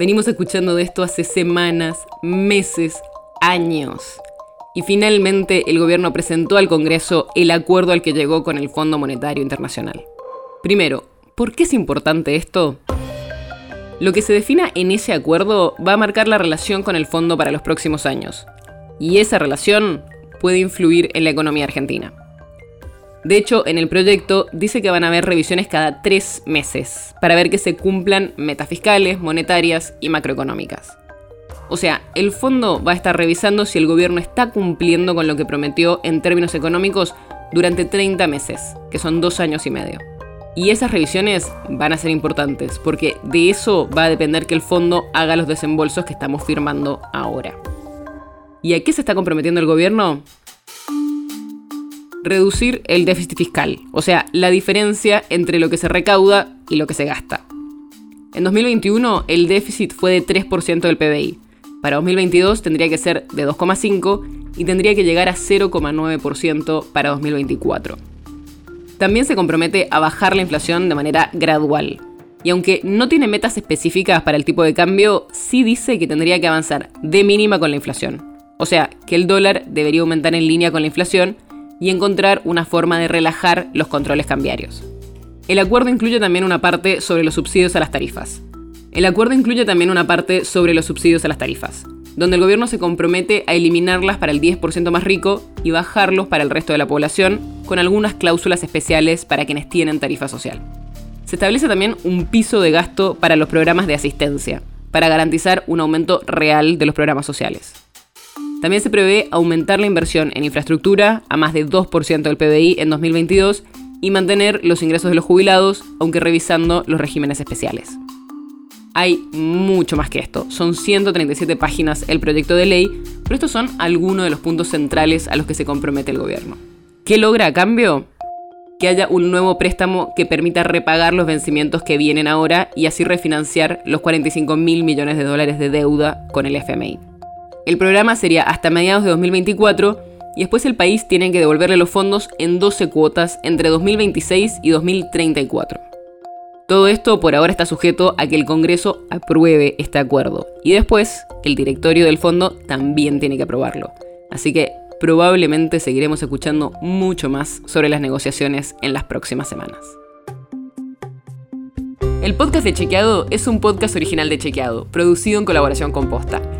Venimos escuchando de esto hace semanas, meses, años. Y finalmente el gobierno presentó al Congreso el acuerdo al que llegó con el Fondo Monetario Internacional. Primero, ¿por qué es importante esto? Lo que se defina en ese acuerdo va a marcar la relación con el fondo para los próximos años. Y esa relación puede influir en la economía argentina. De hecho, en el proyecto dice que van a haber revisiones cada tres meses para ver que se cumplan metas fiscales, monetarias y macroeconómicas. O sea, el fondo va a estar revisando si el gobierno está cumpliendo con lo que prometió en términos económicos durante 30 meses, que son dos años y medio. Y esas revisiones van a ser importantes, porque de eso va a depender que el fondo haga los desembolsos que estamos firmando ahora. ¿Y a qué se está comprometiendo el gobierno? Reducir el déficit fiscal, o sea, la diferencia entre lo que se recauda y lo que se gasta. En 2021 el déficit fue de 3% del PBI. Para 2022 tendría que ser de 2,5% y tendría que llegar a 0,9% para 2024. También se compromete a bajar la inflación de manera gradual. Y aunque no tiene metas específicas para el tipo de cambio, sí dice que tendría que avanzar de mínima con la inflación. O sea, que el dólar debería aumentar en línea con la inflación y encontrar una forma de relajar los controles cambiarios. El acuerdo incluye también una parte sobre los subsidios a las tarifas. El acuerdo incluye también una parte sobre los subsidios a las tarifas, donde el gobierno se compromete a eliminarlas para el 10% más rico y bajarlos para el resto de la población, con algunas cláusulas especiales para quienes tienen tarifa social. Se establece también un piso de gasto para los programas de asistencia, para garantizar un aumento real de los programas sociales. También se prevé aumentar la inversión en infraestructura a más de 2% del PBI en 2022 y mantener los ingresos de los jubilados, aunque revisando los regímenes especiales. Hay mucho más que esto. Son 137 páginas el proyecto de ley, pero estos son algunos de los puntos centrales a los que se compromete el gobierno. ¿Qué logra a cambio? Que haya un nuevo préstamo que permita repagar los vencimientos que vienen ahora y así refinanciar los 45 mil millones de dólares de deuda con el FMI. El programa sería hasta mediados de 2024 y después el país tiene que devolverle los fondos en 12 cuotas entre 2026 y 2034. Todo esto por ahora está sujeto a que el Congreso apruebe este acuerdo y después el directorio del fondo también tiene que aprobarlo. Así que probablemente seguiremos escuchando mucho más sobre las negociaciones en las próximas semanas. El podcast de Chequeado es un podcast original de Chequeado, producido en colaboración con Posta.